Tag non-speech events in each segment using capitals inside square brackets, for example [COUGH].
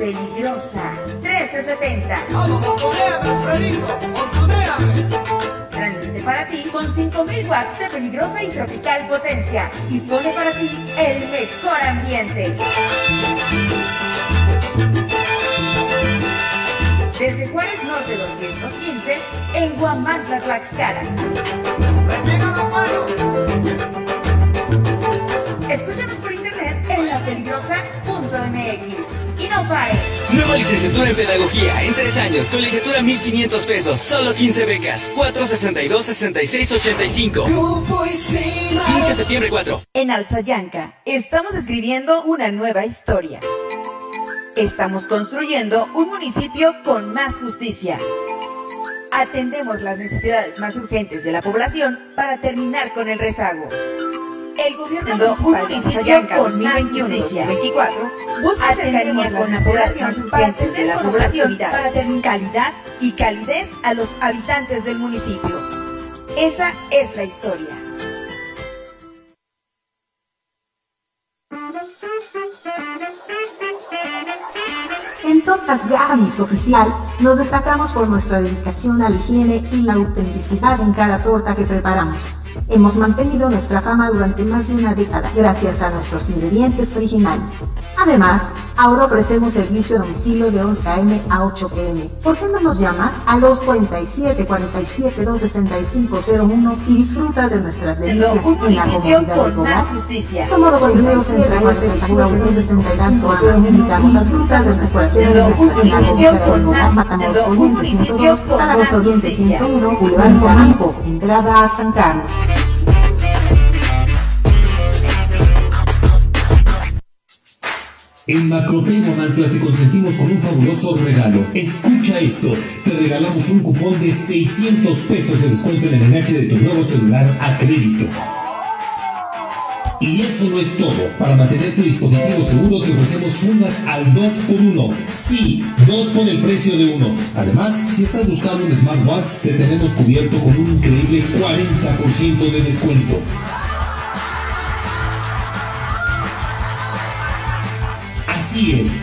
Peligrosa 1370. Transmite para ti con 5000 watts de peligrosa y tropical potencia y pone para ti el mejor ambiente. Desde Juárez Norte 215 en Guamantla, Tlaxcala. Escúchanos por internet en lapeligrosa.mx. No. Nueva licenciatura en Pedagogía en tres años, colegiatura 1500 pesos, solo 15 becas, 462-6685. 15 de septiembre 4. En Alzayanca, estamos escribiendo una nueva historia. Estamos construyendo un municipio con más justicia. Atendemos las necesidades más urgentes de la población para terminar con el rezago. El gobierno municipal de Alzayanca 2021-2024 busca cercanía con la población partes de la población para tener calidad y calidez a los habitantes del municipio. Esa es la historia. En Tortas Gavis Oficial nos destacamos por nuestra dedicación a la higiene y la autenticidad en cada torta que preparamos. Hemos mantenido nuestra fama durante más de una década gracias a nuestros ingredientes originales. Además, ahora ofrecemos servicio a domicilio de 11 a.m. a 8 p.m. ¿Por qué no nos llamas a los 47 47 265 01 y disfrutas de nuestras delicias un en la comodidad de justicia. Somos los primeros en traerte el seguro 265 01 invitamos a disfrutar de nuestra Siendo un municipio con más- Matamos siendo un Oriente municipio 102, con Zaragoza más Oriente justicia. 101, Boulevard Guanaco, entrada a San Carlos. En Macropay Guamantla te consentimos con un fabuloso regalo. Escucha esto, te regalamos un cupón de 600 pesos de descuento en el enganche de tu nuevo celular a crédito. Y eso no es todo. Para mantener tu dispositivo seguro te ofrecemos fundas al 2x1. Sí, 2 por el precio de uno. Además, si estás buscando un smartwatch, te tenemos cubierto con un increíble 40% de descuento. Así es,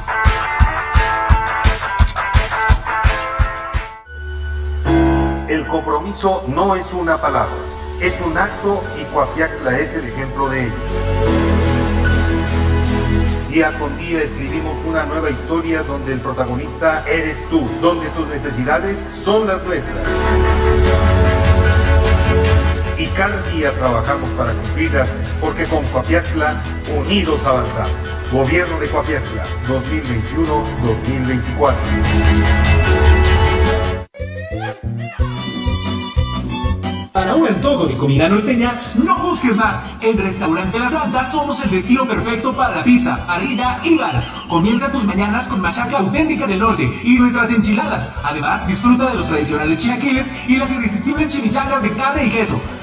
Compromiso no es una palabra, es un acto y Coapiaxla es el ejemplo de ello. Día con día escribimos una nueva historia donde el protagonista eres tú, donde tus necesidades son las nuestras. Y cada día trabajamos para cumplirlas porque con Coapiaxla unidos avanzamos. Gobierno de Coapiaxla 2021-2024. Para un antojo de comida norteña, no busques más. En Restaurante La Santa somos el destino perfecto para la pizza, parrilla y bar. Comienza tus mañanas con machaca auténtica del norte y nuestras enchiladas. Además, disfruta de los tradicionales chiaquiles y las irresistibles chimichangas de carne y queso.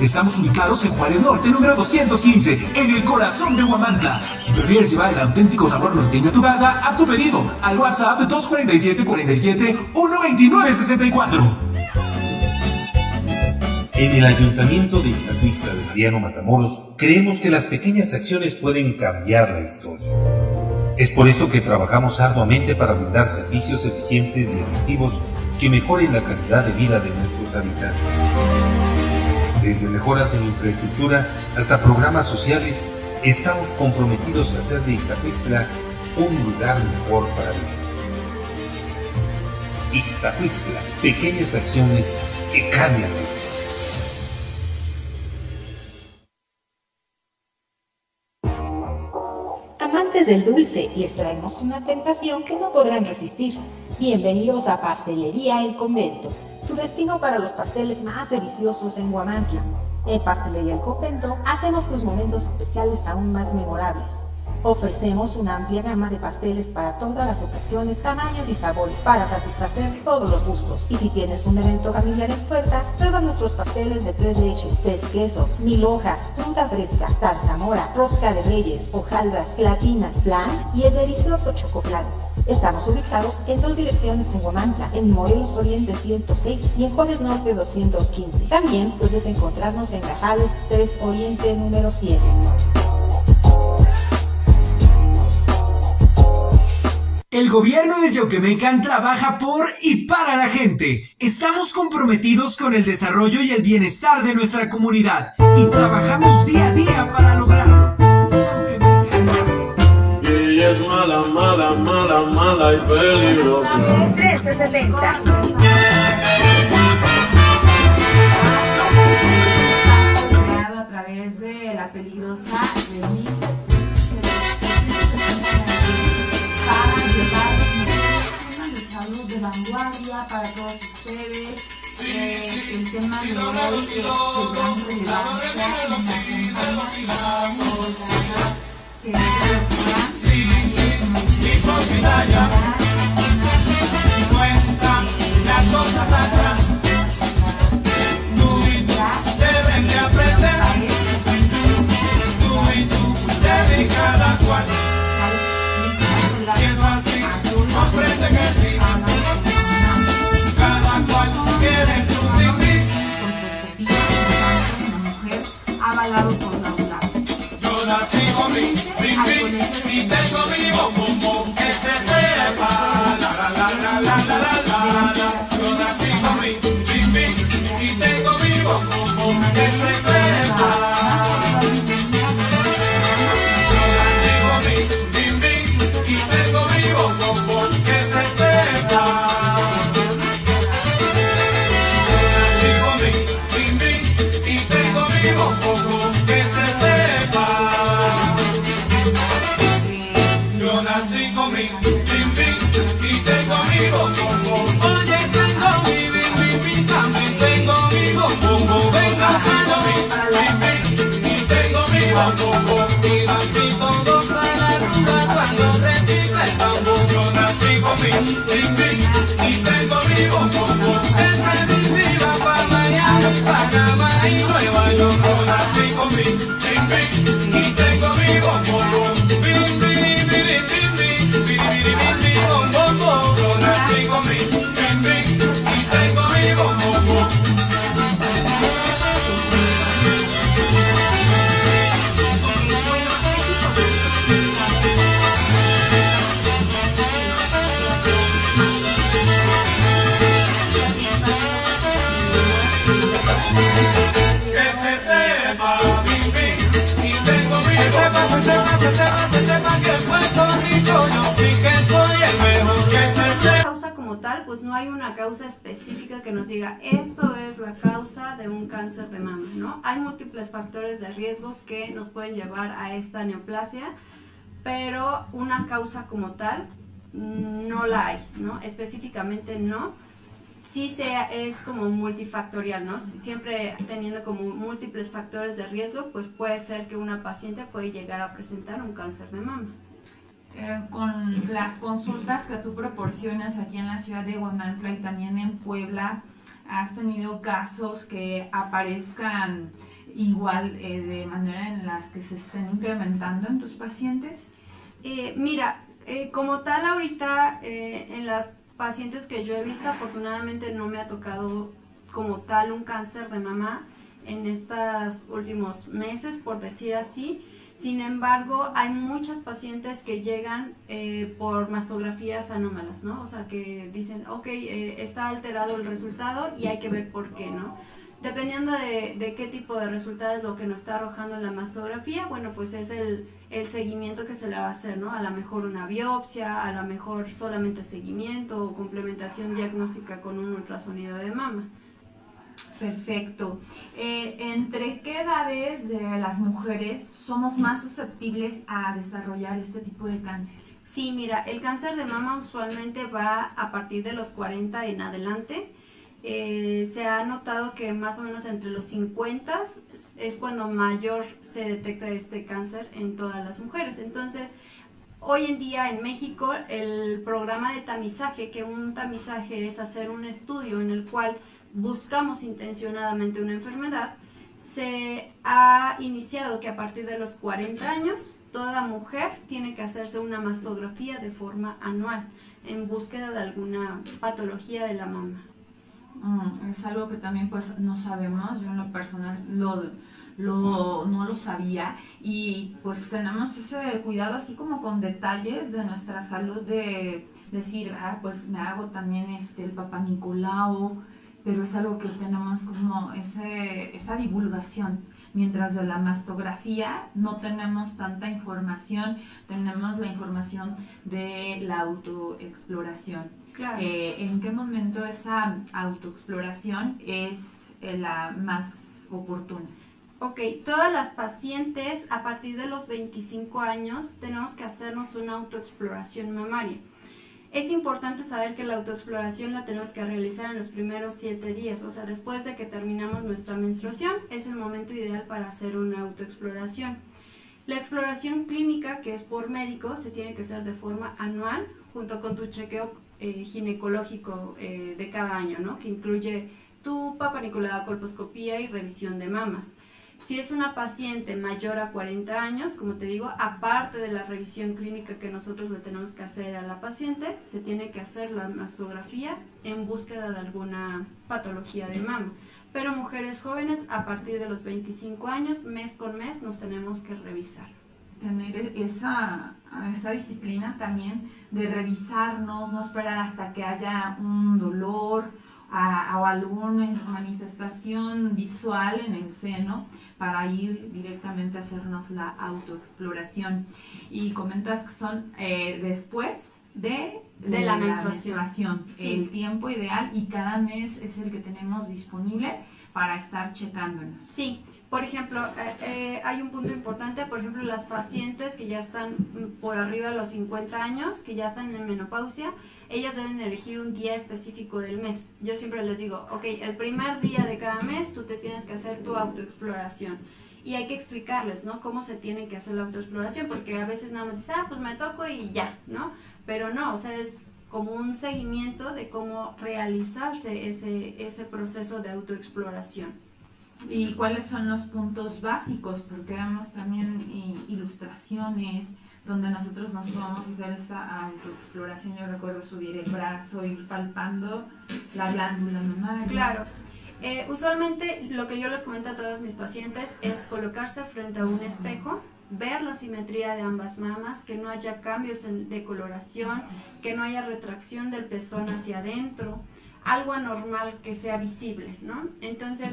Estamos ubicados en Juárez Norte, número 215, en el corazón de Huamantla. Si prefieres llevar el auténtico sabor norteño a tu casa, haz tu pedido al WhatsApp de 247 47 129 64. En el Ayuntamiento de Iztacuistla de Mariano Matamoros, creemos que las pequeñas acciones pueden cambiar la historia. Es por eso que trabajamos arduamente para brindar servicios eficientes y efectivos que mejoren la calidad de vida de nuestros habitantes. Desde mejoras en infraestructura hasta programas sociales, estamos comprometidos a hacer de Iztacuistla un lugar mejor para vivir. Ixtahuistla, pequeñas acciones que cambian historia. Amantes del dulce, les traemos una tentación que no podrán resistir. Bienvenidos a Pastelería El Convento, tu destino para los pasteles más deliciosos en Guamantla. En Pastelería El Convento hacemos tus momentos especiales aún más memorables. Ofrecemos una amplia gama de pasteles para todas las ocasiones, tamaños y sabores para satisfacer todos los gustos. Y si tienes un evento familiar en puerta, prueba nuestros pasteles de tres leches, tres quesos, mil hojas, fruta fresca, tarzamora, rosca de reyes, hojaldras, gelatinas, flan y el delicioso chocoplan. Estamos ubicados en dos direcciones en Guamantla, en Morelos Oriente 106 y en Juárez Norte 215. También puedes encontrarnos en Grajales 3 Oriente número 100. El gobierno de Yauquemecan trabaja por y para la gente. Estamos comprometidos con el desarrollo y el bienestar de nuestra comunidad y trabajamos día a día para lograrlo. Ella es mala, mala, mala, mala y peligrosa. 1370. más si si la doble velocidad, velocidad. Y las cosas atrás. Tú y deben de aprender. Tú y tú deben cada cual. Así. lado por lado. Yo causa específica que nos diga esto es la causa de un cáncer de mama, ¿no? Hay múltiples factores de riesgo que nos pueden llevar a esta neoplasia, pero una causa como tal mm, no la hay, ¿no? Específicamente no. Sí sea, es como multifactorial, ¿no? Si- Siempre teniendo como múltiples factores de riesgo, pues puede ser que una paciente puede llegar a presentar un cáncer de mama. Eh, con las consultas que tú proporcionas aquí en la ciudad de Guamantla y también en Puebla, ¿has tenido casos que aparezcan igual eh, de manera en las que se estén incrementando en tus pacientes? Eh, mira, eh, como tal ahorita en las pacientes que yo he visto, afortunadamente no me ha tocado como tal un cáncer de mama en estos últimos meses, por decir así. Sin embargo, hay muchas pacientes que llegan eh, por mastografías anómalas, ¿no? O sea, que dicen, ok, eh, está alterado el resultado y hay que ver por qué, ¿no? Dependiendo de, de qué tipo de resultado es lo que nos está arrojando la mastografía, bueno, pues es el, el seguimiento que se le va a hacer, ¿no? A lo mejor una biopsia, a lo mejor solamente seguimiento o complementación diagnóstica con un ultrasonido de mama. Perfecto. Eh, ¿Entre qué edades de las mujeres somos más susceptibles a desarrollar este tipo de cáncer? Sí, mira, el cáncer de mama usualmente va a partir de los 40 en adelante. Eh, se ha notado que más o menos entre los 50 es cuando mayor se detecta este cáncer en todas las mujeres. Entonces, hoy en día en México, el programa de tamizaje, que un tamizaje es hacer un estudio en el cual buscamos intencionadamente una enfermedad, se ha iniciado que a partir de los 40 años toda mujer tiene que hacerse una mastografía de forma anual en búsqueda de alguna patología de la mama. Mm, es algo que también pues no sabemos, yo en lo personal lo, lo, no lo sabía y pues tenemos ese cuidado así como con detalles de nuestra salud de decir, ah, pues me hago también este, el papá Nicolau, pero es algo que tenemos como ese, esa divulgación. Mientras de la mastografía no tenemos tanta información, tenemos la información de la autoexploración. Claro. Eh, ¿En qué momento esa autoexploración es eh, la más oportuna? Ok, todas las pacientes a partir de los 25 años tenemos que hacernos una autoexploración mamaria. Es importante saber que la autoexploración la tenemos que realizar en los primeros 7 días, o sea, después de que terminamos nuestra menstruación, es el momento ideal para hacer una autoexploración. La exploración clínica, que es por médico, se tiene que hacer de forma anual, junto con tu chequeo eh, ginecológico eh, de cada año, ¿no? Que incluye tu papanicolada, colposcopía y revisión de mamas. Si es una paciente mayor a 40 años, como te digo, aparte de la revisión clínica que nosotros le tenemos que hacer a la paciente, se tiene que hacer la mastografía en búsqueda de alguna patología de mama. Pero mujeres jóvenes, a partir de los 25 años, mes con mes, nos tenemos que revisar. Tener esa, esa disciplina también de revisarnos, no esperar hasta que haya un dolor, a, o alguna manifestación visual en el seno para ir directamente a hacernos la autoexploración. Y comentas que son eh, después de, De la menstruación. Sí. el tiempo ideal y cada mes es el que tenemos disponible para estar checándonos. Sí, por ejemplo, eh, eh, hay un punto importante, por ejemplo, las pacientes que ya están mm, por arriba de los 50 años, que ya están en menopausia, ellas deben elegir un día específico del mes. Yo siempre les digo, ok, el primer día de cada mes tú te tienes que hacer tu autoexploración. Y hay que explicarles, ¿no? Cómo se tiene que hacer la autoexploración, porque a veces nada más dicen, ah, pues me toco y ya, ¿no? Pero no, o sea, es como un seguimiento de cómo realizarse ese, ese proceso de autoexploración. ¿Y cuáles son los puntos básicos? Porque vemos también i- ilustraciones donde nosotros nos podemos hacer esa autoexploración. Yo recuerdo subir el brazo, ir palpando la glándula mamaria. Claro. Eh, usualmente lo que yo les comento a todos mis pacientes es colocarse frente a un espejo, ver la simetría de ambas mamas, que no haya cambios de coloración, que no haya retracción del pezón hacia adentro, algo anormal que sea visible, ¿no? Entonces,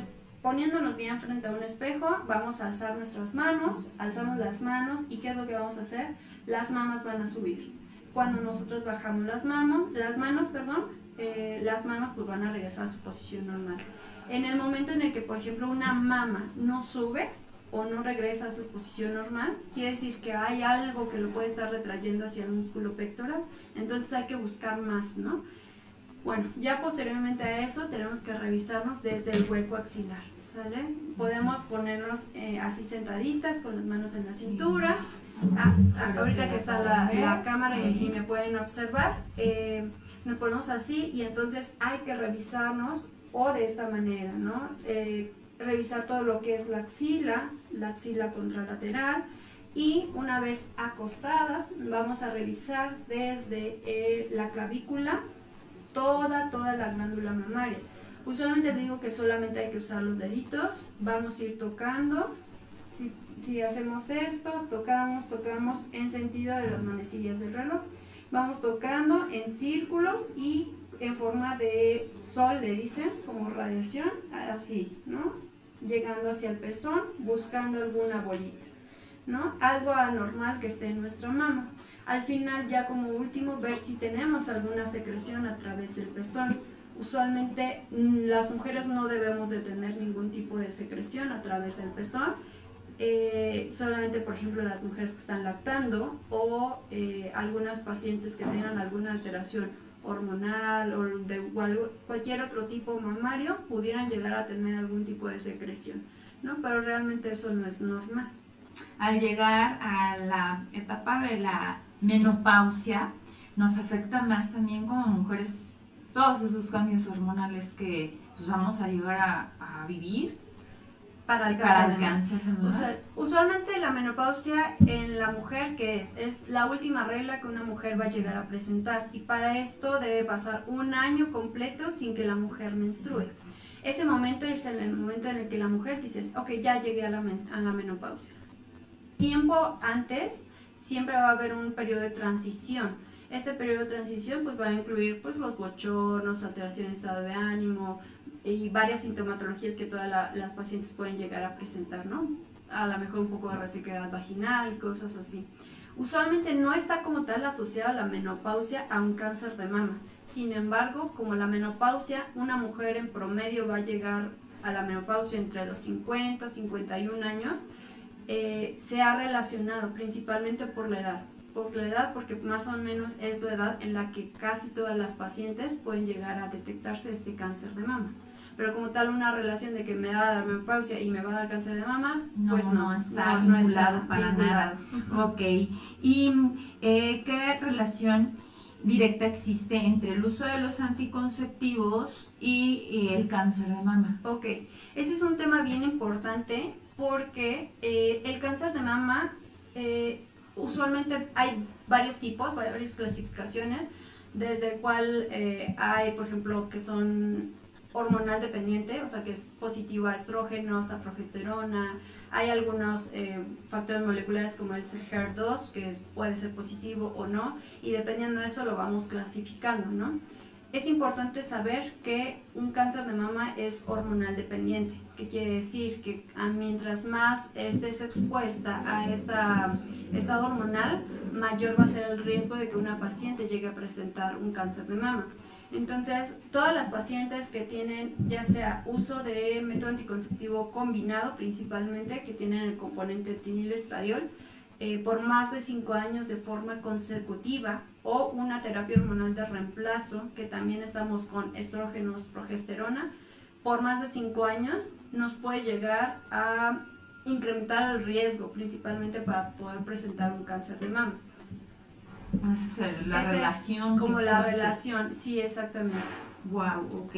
poniéndonos bien frente a un espejo, vamos a alzar nuestras manos, alzamos las manos y ¿qué es lo que vamos a hacer? Las mamas van a subir. Cuando nosotros bajamos las manos, las manos, perdón, eh, las mamas pues van a regresar a su posición normal. En el momento en el que, por ejemplo, una mama no sube o no regresa a su posición normal, quiere decir que hay algo que lo puede estar retrayendo hacia el músculo pectoral. Entonces hay que buscar más, ¿no? Bueno, ya posteriormente a eso tenemos que revisarnos desde el hueco axilar, ¿sale? Podemos ponernos eh, así sentaditas con las manos en la cintura. Ah, ah, ahorita que está la, la cámara y, y me pueden observar, eh, nos ponemos así y entonces hay que revisarnos o de esta manera, ¿no? Eh, revisar todo lo que es la axila, la axila contralateral y una vez acostadas vamos a revisar desde eh, la clavícula toda, toda la glándula mamaria. Usualmente digo que solamente hay que usar los deditos, vamos a ir tocando. Si, si hacemos esto, tocamos, tocamos en sentido de las manecillas del reloj. Vamos tocando en círculos y en forma de sol, le dicen, como radiación, así, ¿no? Llegando hacia el pezón, buscando alguna bolita, ¿no? Algo anormal que esté en nuestra mama. Al final, ya como último, ver si tenemos alguna secreción a través del pezón. Usualmente mm, las mujeres no debemos de tener ningún tipo de secreción a través del pezón. Eh, solamente, por ejemplo, las mujeres que están lactando o eh, algunas pacientes que tengan alguna alteración hormonal o de cualquier otro tipo mamario pudieran llegar a tener algún tipo de secreción, ¿no? Pero realmente eso no es normal. Al llegar a la etapa de la menopausia, nos afecta más también como mujeres todos esos cambios hormonales que pues, vamos a llegar a, a vivir para el cáncer. usualmente la menopausia en la mujer, que es? Es la última regla que una mujer va a llegar a presentar y para esto debe pasar un año completo sin que la mujer menstrue. Ese momento es el momento en el que la mujer dice, ok, ya llegué a la, a la menopausia. Tiempo antes siempre va a haber un periodo de transición. Este periodo de transición pues va a incluir pues los bochornos, alteración de estado de ánimo, y varias sintomatologías que todas las pacientes pueden llegar a presentar, ¿no? A lo mejor un poco de resequedad vaginal, cosas así. Usualmente no está como tal asociada la menopausia a un cáncer de mama. Sin embargo, como la menopausia, una mujer en promedio va a llegar a la menopausia entre los 50 y 51 años, eh, se ha relacionado principalmente por la edad. Por la edad, porque más o menos es la edad en la que casi todas las pacientes pueden llegar a detectarse este cáncer de mama. Pero como tal una relación de que me va a dar menopausia y me va a dar cáncer de mama, pues no, está vinculado para nada. Ok, ¿y eh, qué relación directa existe entre el uso de los anticonceptivos y el cáncer de mama? Ok, ese es un tema bien importante porque eh, el cáncer de mama eh, usualmente hay varios tipos, varias clasificaciones, desde el cual hay, por ejemplo, que son hormonal dependiente, o sea que es positivo a estrógenos, a progesterona. Hay algunos eh, factores moleculares como el HER2 que puede ser positivo o no y dependiendo de eso lo vamos clasificando, ¿no? Es importante saber que un cáncer de mama es hormonal dependiente, que quiere decir que mientras más estés expuesta a esta estado hormonal, mayor va a ser el riesgo de que una paciente llegue a presentar un cáncer de mama. Entonces, todas las pacientes que tienen ya sea uso de método anticonceptivo combinado principalmente, que tienen el componente etinilestradiol, eh, por más de 5 años de forma consecutiva o una terapia hormonal de reemplazo, que también estamos con estrógenos, progesterona, por más de 5 años nos puede llegar a incrementar el riesgo principalmente para poder presentar un cáncer de mama. Esa es la relación. como la relación, sí, exactamente. Wow, ok.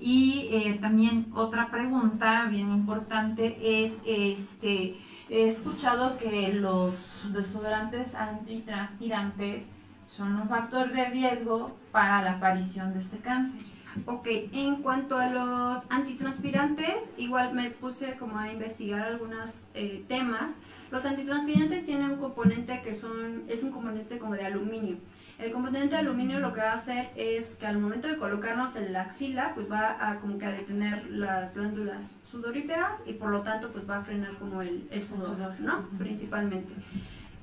Y eh, también otra pregunta bien importante es, este, he escuchado que los desodorantes antitranspirantes son un factor de riesgo para la aparición de este cáncer. Ok, en cuanto a los antitranspirantes, igual me puse como a investigar algunos eh, temas los antitranspirantes tienen un componente que son, es un componente como de aluminio. El componente de aluminio lo que va a hacer es que al momento de colocarnos en la axila, pues va a como que a detener las glándulas sudoríferas y por lo tanto pues va a frenar como el, el sudor, ¿no? Principalmente.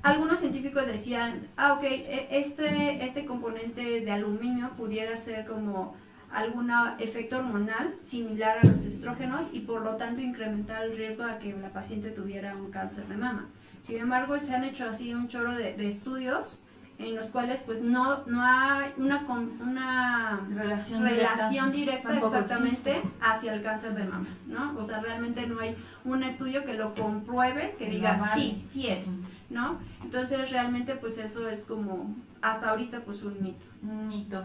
Algunos científicos decían, ah, ok, e, este, este componente de aluminio pudiera ser como algún efecto hormonal similar a los estrógenos y por lo tanto incrementar el riesgo de que la paciente tuviera un cáncer de mama. Sin embargo, se han hecho así un chorro de, estudios en los cuales pues no, no hay una, una relación, relación directa, exactamente hacia el cáncer de mama, ¿no? O sea, realmente no hay un estudio que lo compruebe, que diga sí, sí es, ¿no? Entonces realmente pues eso es como hasta ahorita pues un mito. Un mito.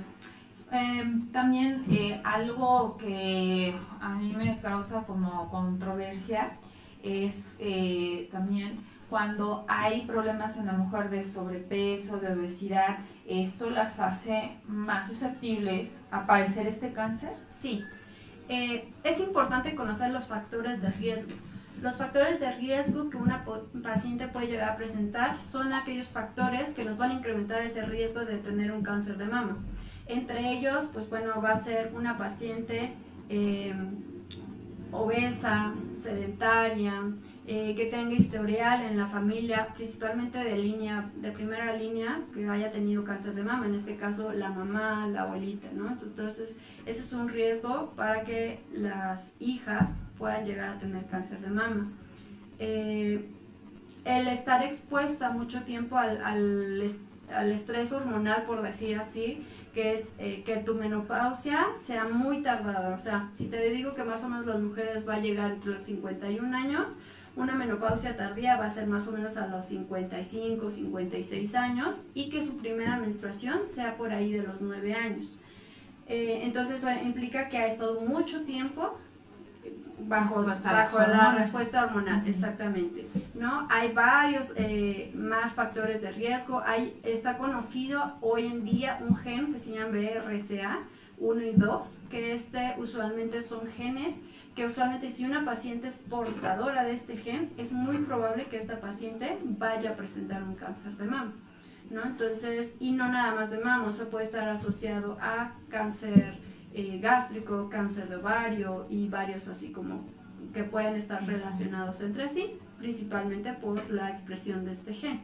Em, también eh, algo que a mí me causa como controversia es eh, también cuando hay problemas en la mujer de sobrepeso, de obesidad, ¿esto las hace más susceptibles a padecer este cáncer? Sí. Eh, es importante conocer los factores de riesgo. Los factores de riesgo que una paciente puede llegar a presentar son aquellos factores que nos van a incrementar ese riesgo de tener un cáncer de mama. Entre ellos, pues bueno, va a ser una paciente eh, obesa, sedentaria, eh, que tenga historial en la familia, principalmente de línea, de primera línea, que haya tenido cáncer de mama, en este caso la mamá, la abuelita, ¿no? Entonces, ese es un riesgo para que las hijas puedan llegar a tener cáncer de mama. Eh, el estar expuesta mucho tiempo al, al, estrés hormonal, por decir así, que es eh, que tu menopausia sea muy tardada. O sea, si te digo que más o menos las mujeres va a llegar entre los 51 años, una menopausia tardía va a ser más o menos a los 55, 56 años y que su primera menstruación sea por ahí de los 9 años. Eh, entonces implica que ha estado mucho tiempo bajo, bajo la respuesta hormonal, exactamente. ¿no? Hay varios eh, más factores de riesgo. Hay, está conocido hoy en día un gen que se llama BRCA 1 y 2, que este usualmente son genes que usualmente si una paciente es portadora de este gen, es muy probable que esta paciente vaya a presentar un cáncer de mama. ¿no? Entonces, y no nada más de mama, se puede estar asociado a cáncer eh, gástrico, cáncer de ovario y varios así como que pueden estar relacionados entre sí, principalmente por la expresión de este gen.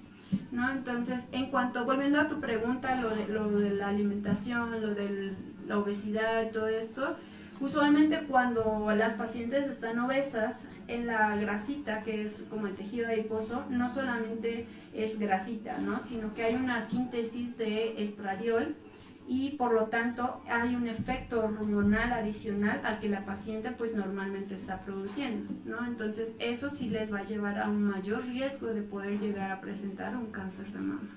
¿no? Entonces, en cuanto, volviendo a tu pregunta, lo de, lo de la alimentación, lo de la obesidad y todo esto, Usualmente cuando las pacientes están obesas, en la grasita, que es como el tejido adiposo, no solamente es grasita, ¿no? sino que hay una síntesis de estradiol y por lo tanto hay un efecto hormonal adicional al que la paciente pues normalmente está produciendo, ¿no? Entonces eso sí les va a llevar a un mayor riesgo de poder llegar a presentar un cáncer de mama.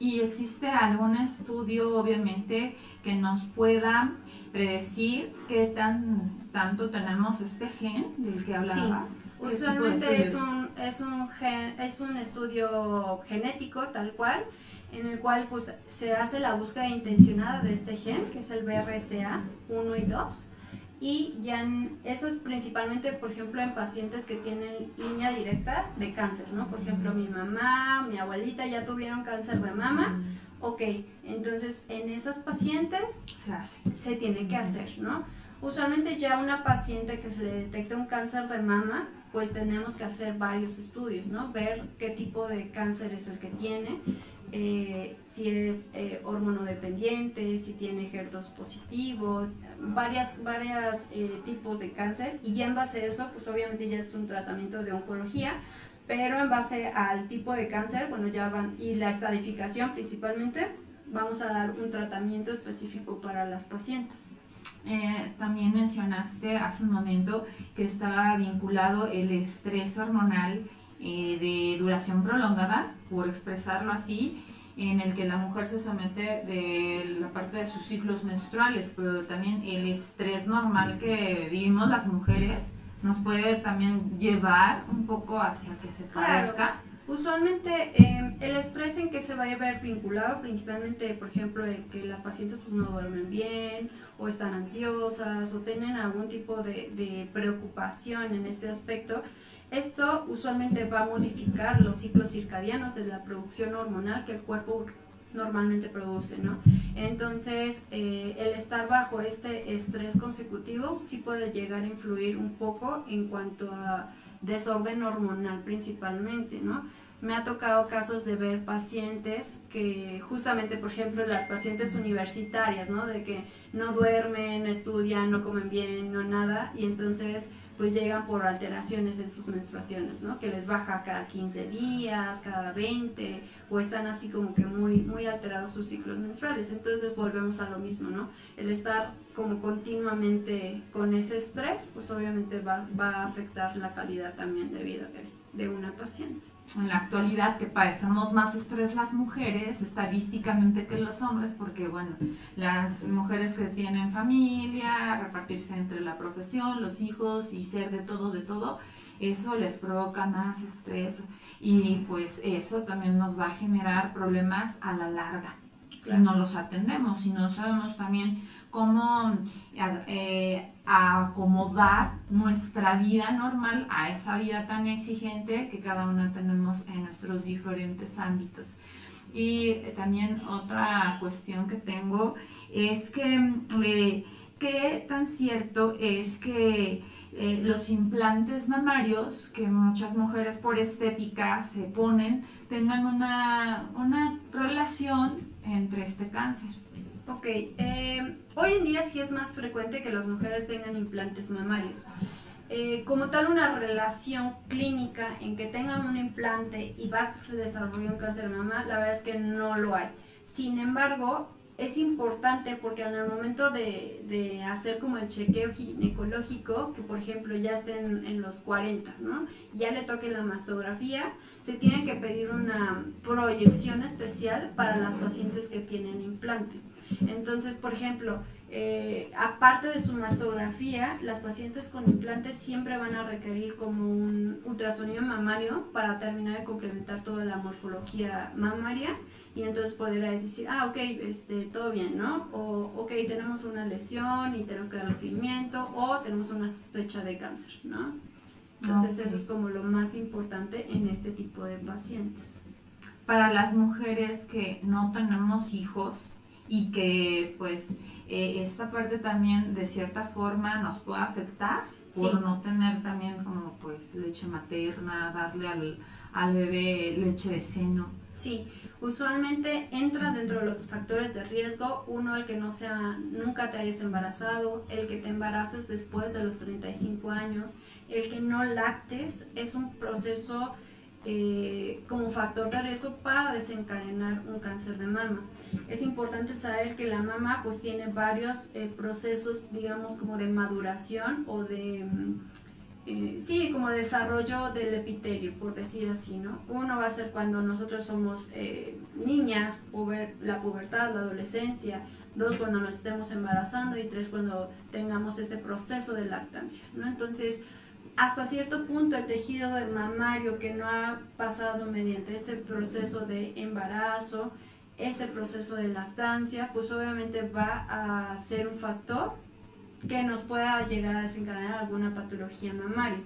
¿Y existe algún estudio, obviamente, que nos pueda predecir qué tan tanto tenemos este gen del que hablabas? Sí. Usualmente es un, es, un gen, es un estudio genético tal cual, en el cual pues, se hace la búsqueda intencionada de este gen, que es el BRCA 1 y 2 y ya eso es principalmente, por ejemplo, en pacientes que tienen línea directa de cáncer, ¿no? Por ejemplo, mi mamá, mi abuelita ya tuvieron cáncer de mama. Ok, entonces en esas pacientes se tiene que hacer, ¿no? Usualmente ya una paciente que se le detecta un cáncer de mama, pues tenemos que hacer varios estudios, ¿no? Ver qué tipo de cáncer es el que tiene eh, si es eh, hormonodependiente, si tiene HER2 positivo, varias, varias eh, tipos de cáncer y ya en base a eso, pues obviamente ya es un tratamiento de oncología, pero en base al tipo de cáncer, bueno, ya van, y la estadificación principalmente, vamos a dar un tratamiento específico para las pacientes. también mencionaste hace un momento que estaba vinculado el estrés hormonal eh, de duración prolongada, por expresarlo así, en el que la mujer se somete de la parte de sus ciclos menstruales, pero también el estrés normal que vivimos las mujeres nos puede también llevar un poco hacia que se parezca. Usualmente em, el estrés en que se va a ver vinculado, principalmente, por ejemplo, en que las pacientes pues, no duermen bien o están ansiosas o tienen algún tipo de, de preocupación en este aspecto, esto usualmente va a modificar los ciclos circadianos de la producción hormonal que el cuerpo normalmente produce, ¿no? Entonces, eh, el estar bajo este estrés consecutivo sí puede llegar a influir un poco en cuanto a desorden hormonal principalmente, ¿no? Me ha tocado casos de ver pacientes que justamente, por ejemplo, las pacientes universitarias, ¿no? De que no duermen, no estudian, no comen bien, no nada, y entonces pues llegan por alteraciones en sus menstruaciones, ¿no? Que les baja cada 15 días, cada 20, o están así como que muy, muy alterados sus ciclos menstruales. Entonces volvemos a lo mismo, ¿no? El estar como continuamente con ese estrés, pues obviamente va, va a afectar la calidad también de vida de una paciente en la actualidad que padecemos más estrés las mujeres estadísticamente que los hombres porque bueno las mujeres que tienen familia repartirse entre la profesión los hijos y ser de todo de todo eso les provoca más estrés y pues eso también nos va a generar problemas a la larga si no los atendemos si no sabemos también cómo eh, acomodar nuestra vida normal a esa vida tan exigente que cada una tenemos en nuestros diferentes ámbitos. Y también otra cuestión que tengo es que eh, qué tan cierto es que eh, los implantes mamarios que muchas mujeres por estética se ponen tengan una, una relación entre este cáncer. Ok, eh, hoy en día sí es más frecuente que las mujeres tengan implantes mamarios. Eh, como tal, una relación clínica en que tengan un implante y va a desarrollar un cáncer de mama, la verdad es que no lo hay. Sin embargo, es importante porque en el momento de, de, hacer como el chequeo ginecológico, que por ejemplo ya estén en los 40, ¿no? Ya le toque la mastografía, se tiene que pedir una proyección especial para las pacientes que tienen implante. Entonces, por ejemplo, eh, aparte de su mastografía, las pacientes con implantes siempre van a requerir como un ultrasonido mamario para terminar de complementar toda la morfología mamaria y entonces poder decir, ah, ok, este, todo bien, ¿no? O, ok, tenemos una lesión y tenemos que darle seguimiento, o tenemos una sospecha de cáncer, ¿no? Entonces eso es como lo más importante en este tipo de pacientes. Para las mujeres que no tenemos hijos y que pues eh, esta parte también de cierta forma nos puede afectar por Sí. no tener también como pues leche materna, darle al, al bebé leche de seno. Sí, usualmente entra dentro de los factores de riesgo, uno, el que no sea, nunca te hayas embarazado, el que te embaraces después de los 35 años, el que no lactes, es un proceso eh, como factor de riesgo para desencadenar un cáncer de mama. Es importante saber que la mama pues tiene varios eh, procesos, digamos, como de maduración o de... mm, eh, sí, como desarrollo del epitelio, por decir así, ¿no? Uno va a ser cuando nosotros somos eh, niñas, puber- la pubertad, la adolescencia, dos cuando nos estemos embarazando y tres cuando tengamos este proceso de lactancia, ¿no? Entonces, hasta cierto punto el tejido mamario que no ha pasado mediante este proceso de embarazo, este proceso de lactancia, pues obviamente va a ser un factor que nos pueda llegar a desencadenar alguna patología mamaria.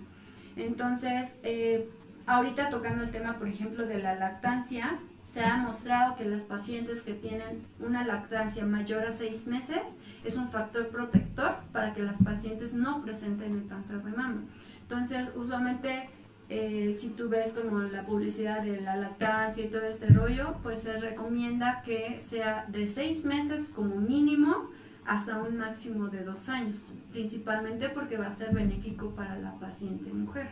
Entonces, eh, ahorita tocando el tema, por ejemplo, de la lactancia, se ha demostrado que las pacientes que tienen una lactancia mayor a seis meses es un factor protector para que las pacientes no presenten el cáncer de mama. Entonces, usualmente, eh, si tú ves como la publicidad de la lactancia y todo este rollo, pues se recomienda que sea de seis meses como mínimo hasta un máximo de dos años, principalmente porque va a ser benéfico para la paciente mujer.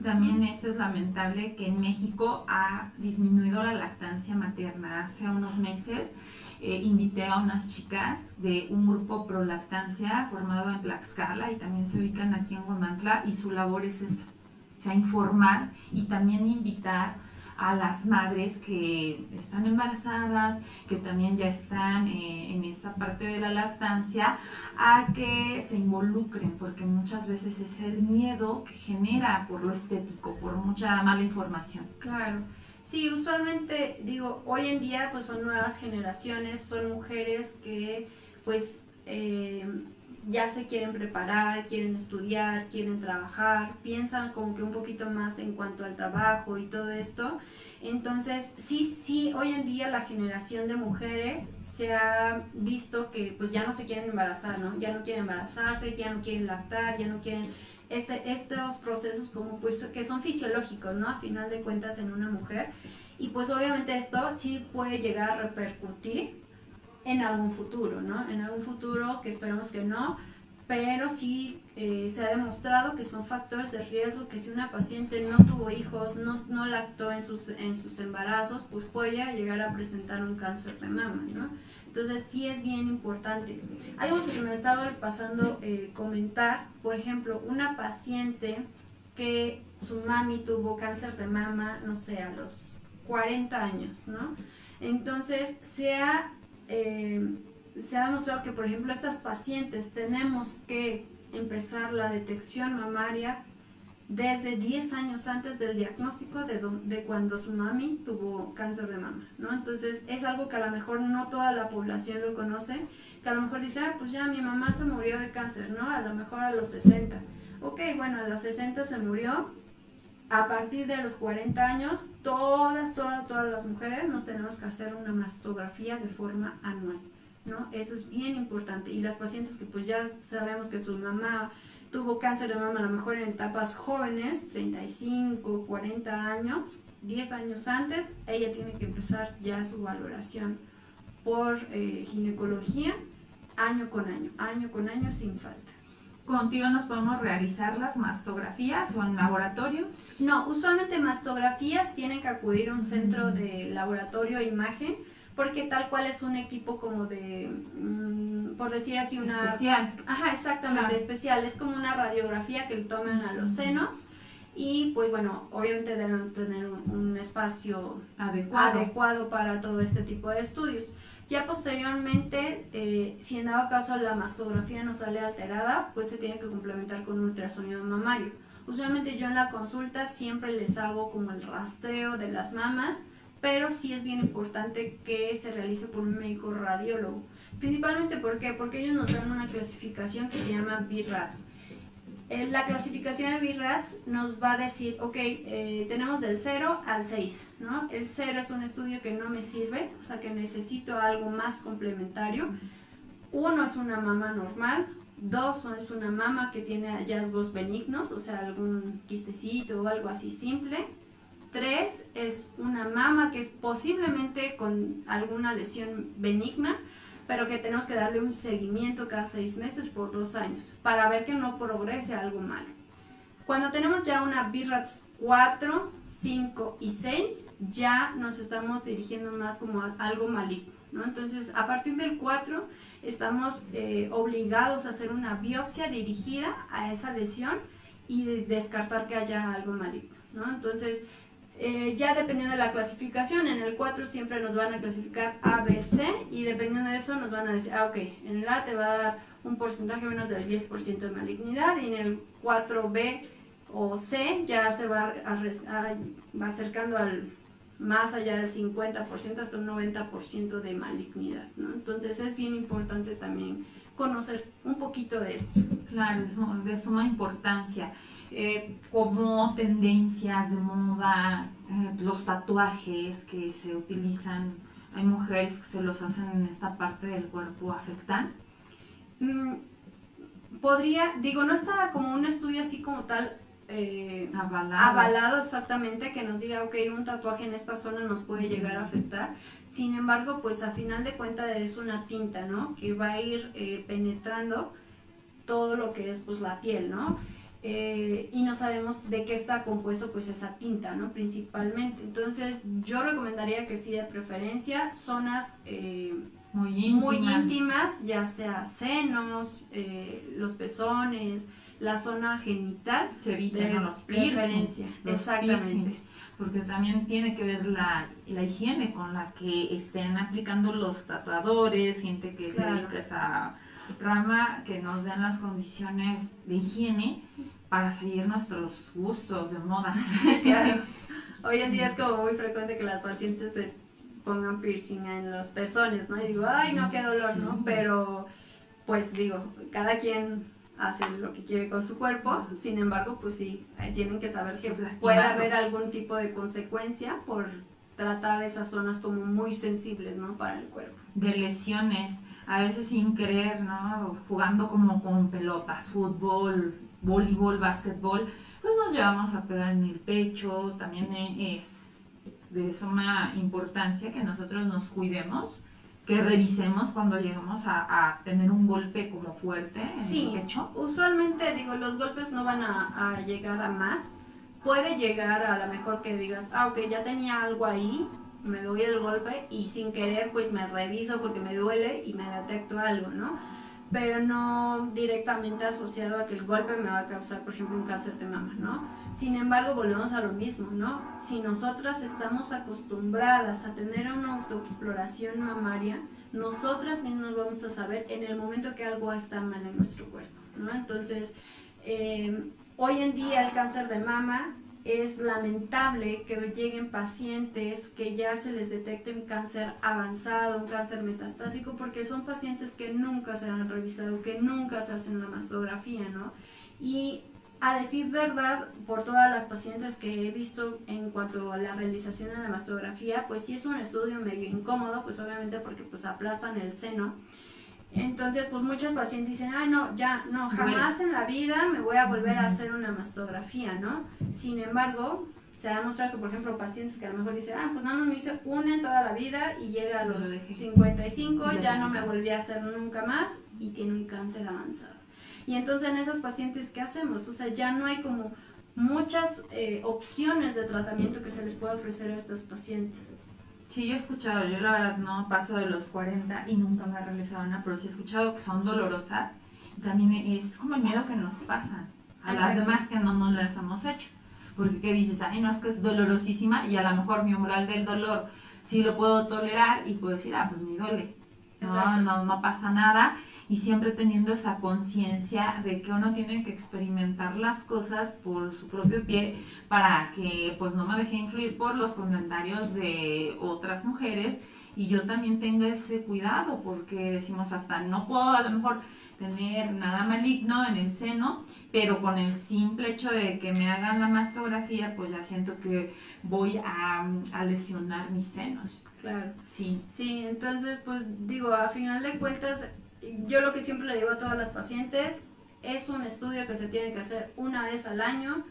También esto es lamentable que en México ha disminuido la lactancia materna. Hace unos meses eh, invité a unas chicas de un grupo pro lactancia formado en Tlaxcala y también se ubican aquí en Huamantla y su labor es esa, informar y también invitar a las madres que están embarazadas, que también ya están eh, en esa parte de la lactancia, a que se involucren, porque muchas veces es el miedo que genera por lo estético, por mucha mala información. Claro. Sí, usualmente digo, hoy en día pues son nuevas generaciones, son mujeres que pues eh, ya se quieren preparar, quieren estudiar, quieren trabajar, piensan como que un poquito más en cuanto al trabajo y todo esto. Entonces, sí, sí, hoy en día la generación de mujeres se ha visto que pues ya no se quieren embarazar, ¿no? Ya no quieren embarazarse, ya no quieren lactar, ya no quieren este, estos procesos como pues que son fisiológicos, ¿no? A final de cuentas en una mujer. Y pues obviamente esto sí puede llegar a repercutir en algún futuro, ¿no? En algún futuro que esperemos que no, pero sí eh, se ha demostrado que son factores de riesgo que si una paciente no tuvo hijos, no, no lactó en sus, en sus embarazos, pues puede llegar a presentar un cáncer de mama, ¿no? Entonces sí es bien importante. Algo que se me estaba pasando eh, comentar, por ejemplo, una paciente que su mami tuvo cáncer de mama, no sé, a los 40 años, ¿no? Entonces se ha, eh, se ha demostrado que, por ejemplo, estas pacientes tenemos que empezar la detección mamaria desde 10 años antes del diagnóstico de, do- de cuando su mami tuvo cáncer de mama, ¿no? Entonces es algo que a lo mejor no toda la población lo conoce, que a lo mejor dice, ah, pues ya mi mamá se murió de cáncer, ¿no? A lo mejor a los 60. Ok, bueno, a los 60 se murió, a partir de los 40 años, todas, todas, todas las mujeres nos tenemos que hacer una mastografía de forma anual, ¿no? Eso es bien importante. Y las pacientes que pues ya sabemos que su mamá tuvo cáncer de mama a lo mejor en etapas jóvenes, 35, 40 años, 10 años antes, ella tiene que empezar ya su valoración por eh, ginecología año con año, año con año sin falta. ¿Contigo nos podemos realizar las mastografías o en laboratorios? No, usualmente mastografías tienen que acudir a un centro de laboratorio e imagen porque tal cual es un equipo como de, mm, por decir así, una... Especial. Ajá, exactamente, Claro. especial. Es como una radiografía que le toman a los senos y pues bueno, obviamente deben tener un, un espacio Adecuado. adecuado para todo este tipo de estudios. Ya posteriormente, eh, si en dado caso la mastografía no sale alterada, pues se tiene que complementar con un ultrasonido mamario. Usualmente yo en la consulta siempre les hago como el rastreo de las mamas, pero sí es bien importante que se realice por un médico radiólogo. Principalmente ¿por qué? porque ellos nos dan una clasificación que se llama BRATS. Eh, la clasificación de BRATS nos va a decir, ok, eh, tenemos del 0 al 6, ¿no? El 0 es un estudio que no me sirve, o sea que necesito algo más complementario. Uno es una mama normal, dos es una mama que tiene hallazgos benignos, o sea, algún quistecito o algo así simple. Tres es una mama que es posiblemente con alguna lesión benigna, pero que tenemos que darle un seguimiento cada seis meses por dos años para ver que no progrese algo malo. Cuando tenemos ya una BRATS 4, 5 y 6, ya nos estamos dirigiendo más como a algo maligno, ¿no? Entonces, a partir del 4, estamos eh, obligados a hacer una biopsia dirigida a esa lesión y de- descartar que haya algo maligno, ¿no? Entonces, eh, ya dependiendo de la clasificación, en el 4 siempre nos van a clasificar A, B, C y dependiendo de eso nos van a decir, ah, ok, en el A te va a dar un porcentaje menos del 10% de malignidad y en el 4B o C ya se va, a a- va acercando al más allá del 50% hasta un 90% de malignidad, ¿no? Entonces es bien importante también conocer un poquito de esto. Claro, de suma importancia. Eh, como tendencias de moda, eh, los tatuajes que se utilizan, hay mujeres que se los hacen en esta parte del cuerpo, ¿afectan? Mm, podría, digo, no estaba como un estudio así como tal eh, Avalado. avalado exactamente que nos diga, ok, un tatuaje en esta zona nos puede llegar a afectar. Sin embargo, pues a final de cuentas es una tinta, ¿no? Que va a ir eh, penetrando todo lo que es pues la piel, ¿no? Eh, y no sabemos de qué está compuesto pues esa tinta, ¿no? Principalmente. Entonces yo recomendaría que sí de preferencia zonas eh, Muy íntimas. muy íntimas, ya sea senos, eh, los pezones, la zona genital, Se evitan de los preferencia. los Exactamente. porque también tiene que ver la, la higiene con la que estén aplicando los tatuadores, gente que se dedica a esa rama, que nos den las condiciones de higiene para seguir nuestros gustos de moda. [LAUGHS] Claro. Hoy en día es como muy frecuente que las pacientes se pongan piercing en los pezones, ¿no? Y digo, ay, no, qué dolor, ¿no? Pero, pues digo, cada quien hace lo que quiere con su cuerpo, sin embargo, pues sí, tienen que saber que puede haber algún tipo de consecuencia por tratar esas zonas como muy sensibles, ¿no? Para el cuerpo. de lesiones, a veces sin querer, ¿no? Jugando como con pelotas, fútbol, voleibol, básquetbol, pues nos llevamos a pegar en el pecho, también es de suma importancia que nosotros nos cuidemos, que revisemos cuando llegamos a, a tener un golpe como fuerte en Sí, el pecho. usualmente digo, los golpes no van a, a llegar a más. Puede llegar a lo mejor que digas, ah, ok, ya tenía algo ahí, me doy el golpe y sin querer pues me reviso porque me duele y me detecto algo, ¿no? Pero no directamente asociado a que el golpe me va a causar, por ejemplo, un cáncer de mama, ¿no? Sin embargo, volvemos a lo mismo, ¿no? Si nosotras estamos acostumbradas a tener una autoexploración mamaria, nosotras mismas vamos a saber en el momento que algo está mal en nuestro cuerpo, ¿no? Entonces, eh, hoy en día el cáncer de mama es lamentable que lleguen pacientes que ya se les detecte un cáncer avanzado, un cáncer metastásico, porque son pacientes que nunca se han revisado, que nunca se hacen la mastografía, ¿no? Y a decir verdad, por todas las pacientes que he visto en cuanto a la realización de la mastografía, pues sí es un estudio medio incómodo, pues obviamente porque pues aplastan el seno. Entonces, pues muchas pacientes dicen, ay no, ya, no, jamás en la vida me voy a volver a hacer una mastografía, ¿no? Sin embargo, se ha demostrado que, por ejemplo, pacientes que a lo mejor dicen, ah, pues no, no me hice una en toda la vida y llega a Lo los dejé. 55, Ya ya no me volví a hacer nunca más y tiene un cáncer avanzado. Y entonces en esas pacientes, ¿qué hacemos? O sea, ya no hay como muchas eh, opciones de tratamiento que se les pueda ofrecer a estos pacientes. Sí, yo he escuchado, yo la verdad no paso de los 40 y nunca me he realizado una, pero sí he escuchado que son dolorosas. También es como el miedo que nos pasa a las demás que no nos las hemos hecho. Porque ¿qué dices? Ay, no, es que es dolorosísima y a lo mejor mi umbral del dolor sí lo puedo tolerar y puedo decir, ah, pues me duele. No, Exacto. no, no pasa nada. Y siempre teniendo esa conciencia de que uno tiene que experimentar las cosas por su propio pie para que pues no me deje influir por los comentarios de otras mujeres y yo también tenga ese cuidado porque decimos hasta no puedo a lo mejor tener nada maligno en el seno, pero con el simple hecho de que me hagan la mastografía, pues ya siento que voy a, a lesionar mis senos. Claro. Sí, Sí, entonces, pues digo, a final de cuentas, yo lo que siempre le digo a todas las pacientes, es un estudio que se tiene que hacer una vez al año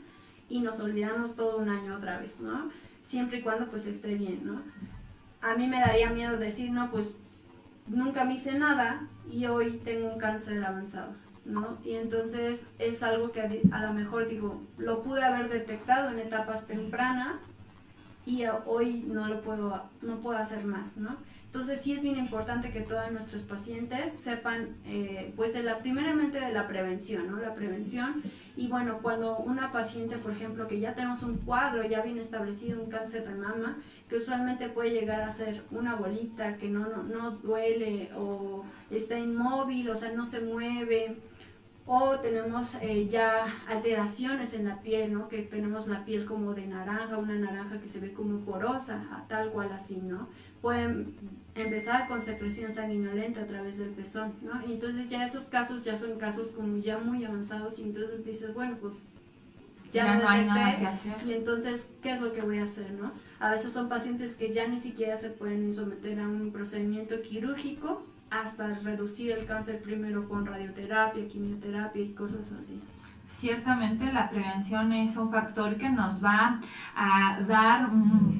y nos olvidamos todo un año otra vez, ¿no? Siempre y cuando pues esté bien, ¿no? A mí me daría miedo decir, no, pues nunca me hice nada y hoy tengo un cáncer avanzado, ¿no? Y entonces es algo que a lo mejor digo, lo pude haber detectado en etapas tempranas y hoy no lo puedo, no puedo hacer más, ¿no? Entonces sí es bien importante que todos nuestros pacientes sepan, eh, pues de la, primeramente de la prevención, ¿no? La prevención y bueno, cuando una paciente, por ejemplo, que ya tenemos un cuadro ya bien establecido, un cáncer de mama, que usualmente puede llegar a ser una bolita que no, no, no duele o está inmóvil, o sea, no se mueve, o tenemos eh, ya alteraciones en la piel, ¿no? Que tenemos la piel como de naranja, una naranja que se ve como porosa, tal cual así, ¿no? Pueden empezar con secreción sanguinolenta a través del pezón, ¿no? Y entonces ya esos casos ya son casos como ya muy avanzados y entonces dices, bueno, pues ya, ya, no hay nada que hacer. y entonces, ¿qué es lo que voy a hacer, no? A veces son pacientes que ya ni siquiera se pueden someter a un procedimiento quirúrgico hasta reducir el cáncer primero con radioterapia, quimioterapia y cosas así. Ciertamente la prevención es un factor que nos va a dar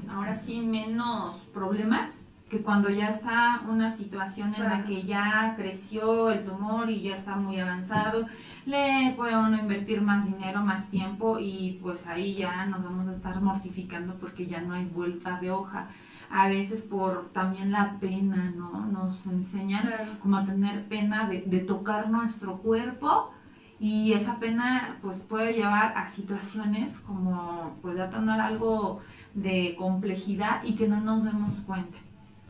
ahora sí menos problemas que cuando ya está una situación en la que ya creció el tumor y ya está muy avanzado, le puede uno invertir más dinero, más tiempo y pues ahí ya nos vamos a estar mortificando porque ya no hay vuelta de hoja. A veces por también la pena, ¿no? Nos enseñan Claro. como a tener pena de, de tocar nuestro cuerpo y esa pena pues puede llevar a situaciones como pues ya tener algo de complejidad y que no nos demos cuenta.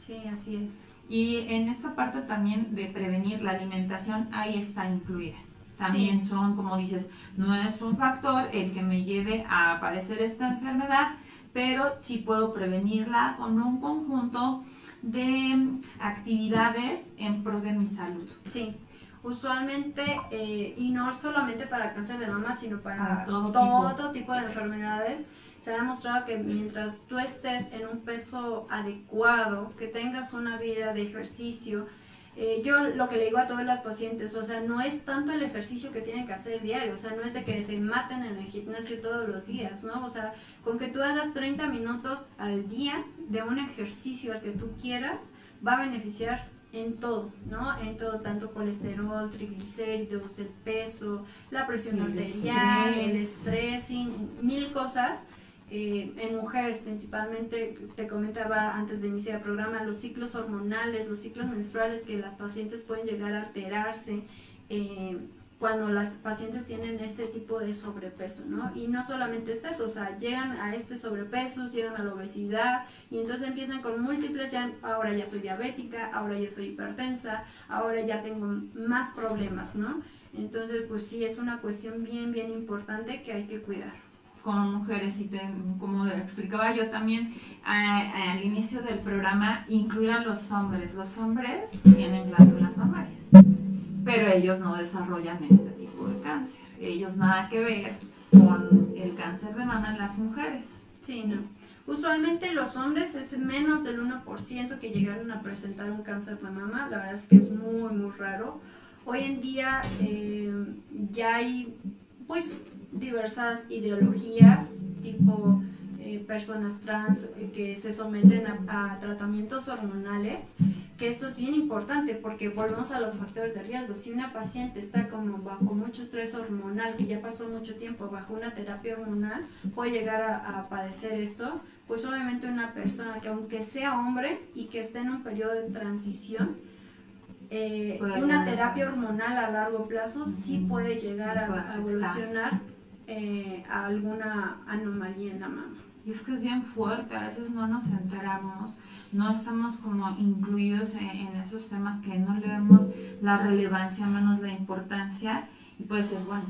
Sí, así es. Y en esta parte también de prevenir la alimentación, ahí está incluida. También Sí. son, como dices, no es un factor el que me lleve a padecer esta enfermedad, pero sí puedo prevenirla con un conjunto de actividades en pro de mi salud. Sí, usualmente, eh, y no solamente para cáncer de mama, sino para Para todo todo, tipo. de enfermedades, se ha demostrado que mientras tú estés en un peso adecuado, que tengas una vida de ejercicio, eh, yo lo que le digo a todas las pacientes, o sea, no es tanto el ejercicio que tienen que hacer diario, o sea, no es de que se maten en el gimnasio todos los días, ¿no? O sea, con que tú hagas 30 minutos al día de un ejercicio al que tú quieras, va a beneficiar en todo, ¿no? En todo, tanto colesterol, triglicéridos, el peso, la presión El arterial, el estrés. mil cosas. Eh, en mujeres principalmente, te comentaba antes de iniciar el programa, los ciclos hormonales, los ciclos menstruales que las pacientes pueden llegar a alterarse eh, cuando las pacientes tienen este tipo de sobrepeso, ¿no? Y no solamente es eso, o sea, llegan a este sobrepeso, llegan a la obesidad y entonces empiezan con múltiples, ya, ahora ya soy diabética, ahora ya soy hipertensa, ahora ya tengo más problemas, ¿no? Entonces, pues sí, es una cuestión bien, bien importante que hay que cuidar. Con mujeres y te- como explicaba yo también al inicio del programa, incluir a los hombres. Los hombres tienen glándulas mamarias, pero ellos no desarrollan este tipo de cáncer. Ellos nada que ver con el cáncer de mama en las mujeres. Sí, no. Usualmente los hombres es menos del 1% que llegaron a presentar un cáncer de mama, la verdad es que es muy, muy raro. Hoy en día eh, ya hay pues diversas ideologías tipo eh, personas trans que se someten a, a, tratamientos hormonales, que esto es bien importante porque volvemos a los factores de riesgo. Si una paciente está como bajo mucho estrés hormonal, que ya pasó mucho tiempo bajo una terapia hormonal, puede llegar a, a padecer esto, pues obviamente una persona que aunque sea hombre y que esté en un periodo de transición, eh, una terapia hormonal a largo plazo sí puede llegar a, a evolucionar eh, a alguna anomalía en la mama. Y es que es bien fuerte, a veces no nos enteramos, no estamos como incluidos en, en esos temas que no le vemos la relevancia, menos la importancia, y puede ser bueno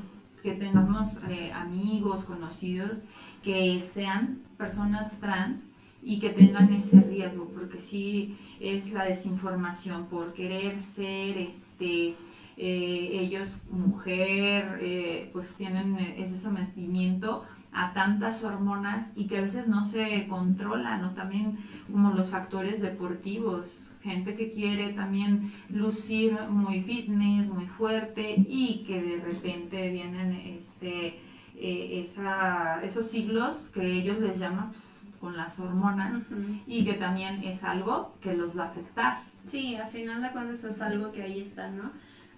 que tengamos eh, amigos, conocidos, que sean personas trans y que tengan ese riesgo, porque sí es la desinformación por querer ser este eh, ellos mujer, eh, pues tienen ese sometimiento a tantas hormonas y que a veces no se controlan, ¿no? También como los factores deportivos, gente que quiere también lucir muy fitness, muy fuerte y que de repente vienen este, eh, esa, esos siglos que ellos les llaman con las hormonas uh -huh. y que también es algo que los va a afectar. Sí, al final de cuentas es algo que ahí está, ¿no?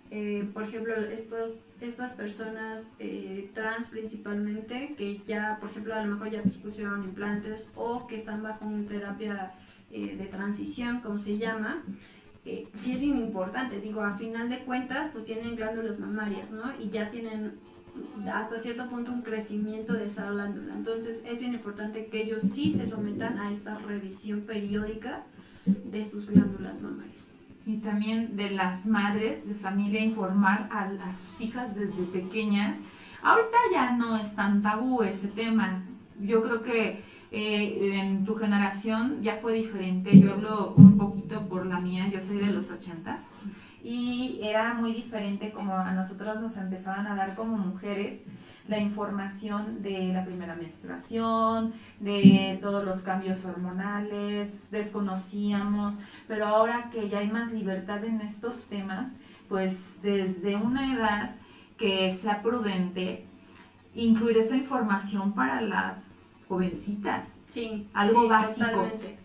Eh, por ejemplo, estos, estas personas eh, trans principalmente, que ya, por ejemplo, a lo mejor ya te pusieron implantes o que están bajo una terapia eh, de transición, como se llama, eh, sí es bien importante, digo, a final de cuentas, pues tienen glándulas mamarias, ¿no? Y ya tienen hasta cierto punto un crecimiento de esa glándula. Entonces es bien importante que ellos sí se sometan a esta revisión periódica de sus glándulas mamarias y también de las madres de familia informar a, a, sus hijas desde pequeñas. Ahorita ya no es tan tabú ese tema. Yo creo que eh, en tu generación ya fue diferente. Yo hablo un poquito por la mía, yo soy de los ochentas. Y era muy diferente como a nosotros nos empezaban a dar como mujeres la información de la primera menstruación, de todos los cambios hormonales, desconocíamos, pero ahora que ya hay más libertad en estos temas, pues desde una edad que sea prudente, incluir esa información para las jovencitas. Sí, algo sí, básico. Totalmente.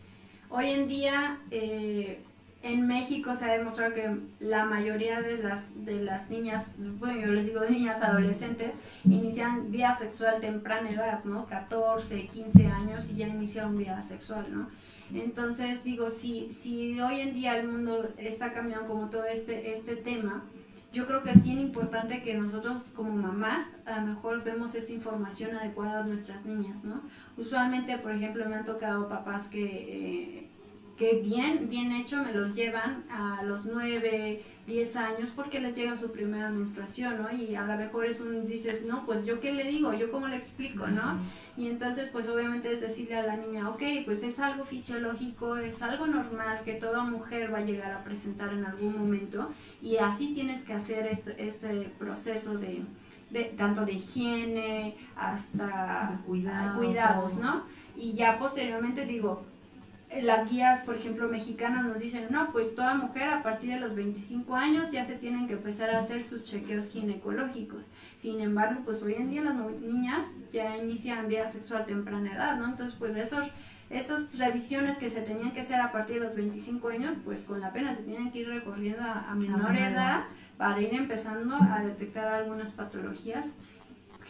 Hoy en día eh, en México se ha demostrado que la mayoría de las, de las niñas, bueno, yo les digo de niñas adolescentes, inician vida sexual temprana edad, ¿no? 14, 15 años y ya iniciaron vida sexual, ¿no? Entonces, digo, si, si hoy en día el mundo está cambiando como todo este, este tema, yo creo que es bien importante que nosotros como mamás a lo mejor demos esa información adecuada a nuestras niñas, ¿no? Usualmente, por ejemplo, me han tocado papás que... Eh, que bien, bien hecho me los llevan a los 9, 10 años porque les llega su primera menstruación, ¿no? Y a lo mejor es un, dices, no, pues yo qué le digo, yo cómo le explico, ¿no? Y entonces, pues obviamente es decirle a la niña, ok, pues es algo fisiológico, es algo normal que toda mujer va a llegar a presentar en algún momento y así tienes que hacer este, este proceso de, de, tanto de higiene hasta de cuidado, cuidados, ¿no? Y ya posteriormente digo, las guías, por ejemplo, mexicanas nos dicen, no, pues toda mujer a partir de los 25 años ya se tienen que empezar a hacer sus chequeos ginecológicos. Sin embargo, pues hoy en día las niñas ya inician vida sexual a temprana edad, ¿no? Entonces, pues esos, esas revisiones que se tenían que hacer a partir de los 25 años, pues con la pena se tienen que ir recorriendo a, a menor edad para ir empezando a detectar algunas patologías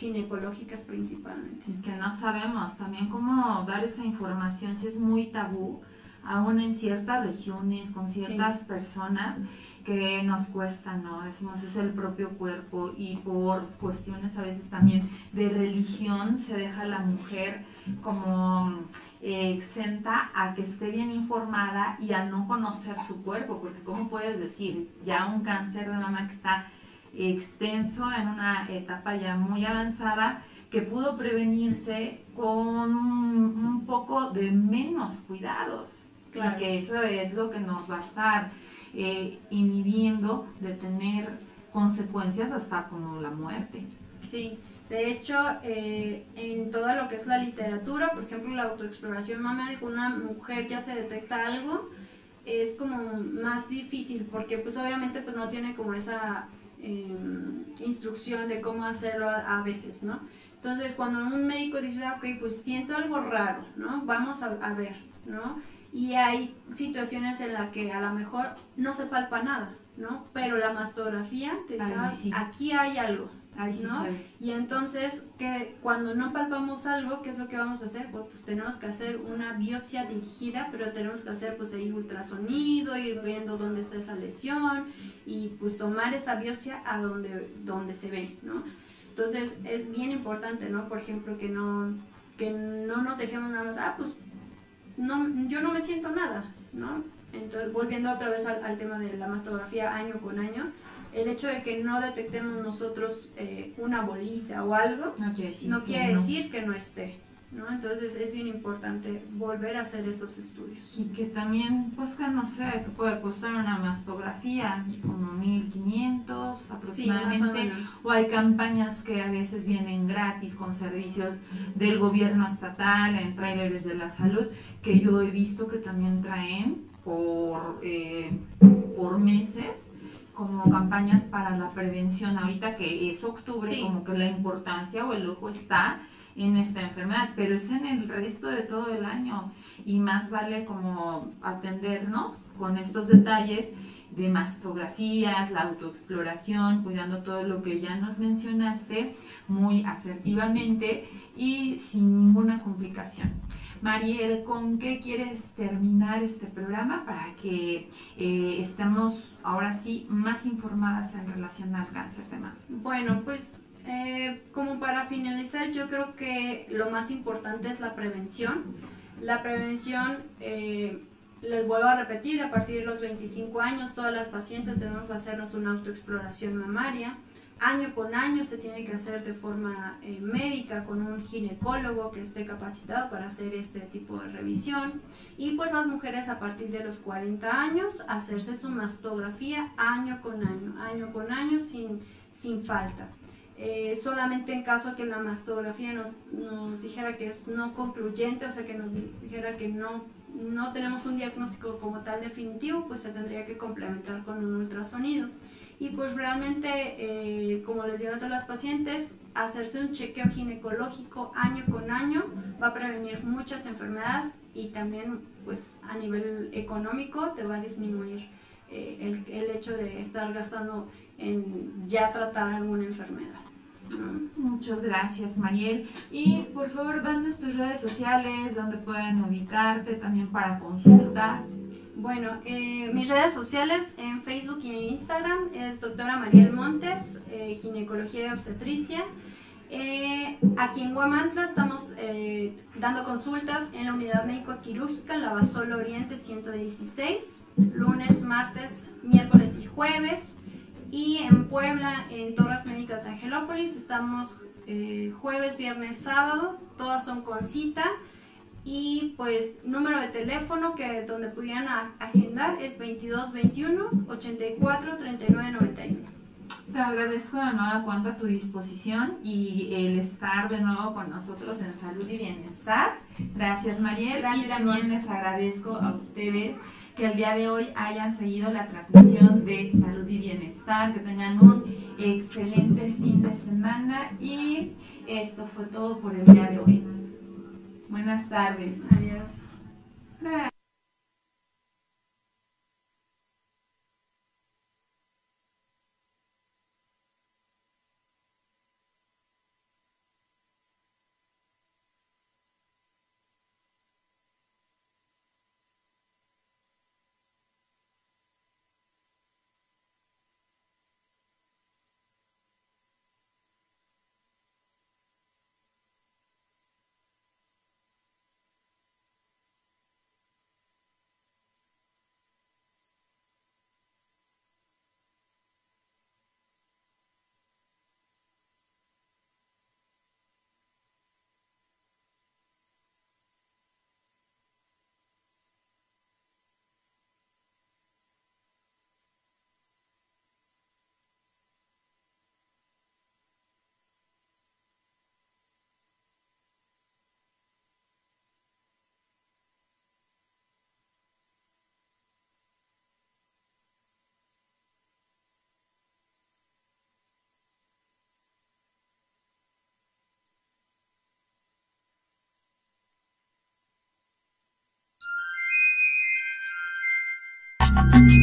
ginecológicas principalmente. Que no sabemos también cómo dar esa información, si es muy tabú, aún en ciertas regiones, con ciertas sí. personas que nos cuesta, ¿no? Decimos, es el propio cuerpo y por cuestiones a veces también de religión se deja a la mujer como eh, exenta a que esté bien informada y a no conocer su cuerpo, porque ¿cómo puedes decir ya un cáncer de mama que está extenso en una etapa ya muy avanzada que pudo prevenirse con un poco de menos cuidados. Claro. Y que eso es lo que nos va a estar eh, inhibiendo de tener consecuencias hasta como la muerte. Sí, de hecho, eh, en todo lo que es la literatura, por ejemplo, la autoexploración mamaria, con una mujer ya se detecta algo, es como más difícil porque pues obviamente pues no tiene como esa em, instrucción de cómo hacerlo a, a, veces, ¿no? Entonces cuando un médico dice, ah, ok, pues siento algo raro, ¿no? Vamos a, a ver, ¿no? Y hay situaciones en las que a lo mejor no se palpa nada, ¿no? Pero la mastografía te dice, Ay, sí. aquí hay algo, Ay, sí, ¿no? Y entonces, que cuando no palpamos algo, ¿qué es lo que vamos a hacer? Pues, pues tenemos que hacer una biopsia dirigida, pero tenemos que hacer pues ahí ultrasonido, ir viendo dónde está esa lesión y pues tomar esa biopsia a donde, donde se ve, ¿no? Entonces es bien importante, ¿no? Por ejemplo, que no, que no nos dejemos nada más, ah, pues no, yo no me siento nada, ¿no? Entonces, volviendo otra vez al, al tema de la mastografía año con año, el hecho de que no detectemos nosotros eh, una bolita o algo, No quiere decir, no que no. decir que no esté, ¿no? Entonces es bien importante volver a hacer esos estudios. Y que también, pues que no sé, que puede costar una mastografía, como 1500 aproximadamente. menos. o hay campañas que a veces vienen gratis con servicios del gobierno estatal, en tráileres de la salud, que yo he visto que también traen por, eh, por meses como campañas para la prevención ahorita que es octubre Sí. como que la importancia o el ojo está en esta enfermedad pero es en el resto de todo el año y más vale como atendernos con estos detalles de mastografías, la autoexploración, cuidando todo lo que ya nos mencionaste muy asertivamente y sin ninguna complicación. Mariel, ¿con qué quieres terminar este programa para que eh, estemos ahora sí más informadas en relación al cáncer de mama? Bueno, pues eh, como para finalizar, yo creo que lo más importante es la prevención. La prevención, eh, les vuelvo a repetir, a partir de los 25 años, todas las pacientes debemos hacernos una autoexploración mamaria. Año con año se tiene que hacer de forma eh, médica con un ginecólogo que esté capacitado para hacer este tipo de revisión. Y pues las mujeres a partir de los 40 años hacerse su mastografía año con año, año con año sin, sin falta. Eh, solamente en caso que la mastografía nos, nos dijera que es no concluyente, o sea que nos dijera que no, no tenemos un diagnóstico como tal definitivo, pues se tendría que complementar con un ultrasonido. Y pues realmente, eh, como les digo a todas las pacientes, hacerse un chequeo ginecológico año con año va a prevenir muchas enfermedades y también pues a nivel económico te va a disminuir eh, el, hecho de estar gastando en ya tratar alguna enfermedad. Muchas gracias, Mariel. Y por favor, danos tus redes sociales, donde pueden ubicarte también para consultas. Bueno, eh, mis redes sociales en Facebook y en Instagram es doctora Mariel Montes, eh, ginecología y obstetricia. Eh, aquí en Guamantla estamos dando consultas en la unidad médico-quirúrgica Lavasol Oriente 116, lunes, martes, miércoles y jueves. Y en Puebla, en Torres Médicas Angelópolis, estamos jueves, viernes, sábado, todas son con cita. Y pues número de teléfono que donde pudieran a- agendar es 2221 84 39 91. Te agradezco de nueva cuenta a tu disposición y el estar de nuevo con nosotros en salud y bienestar. Gracias, Mariel. Gracias, y también les agradezco a ustedes que el día de hoy hayan seguido la transmisión de salud y bienestar, que tengan un excelente fin de semana y esto fue todo por el día de hoy. Buenas tardes. Adiós. Se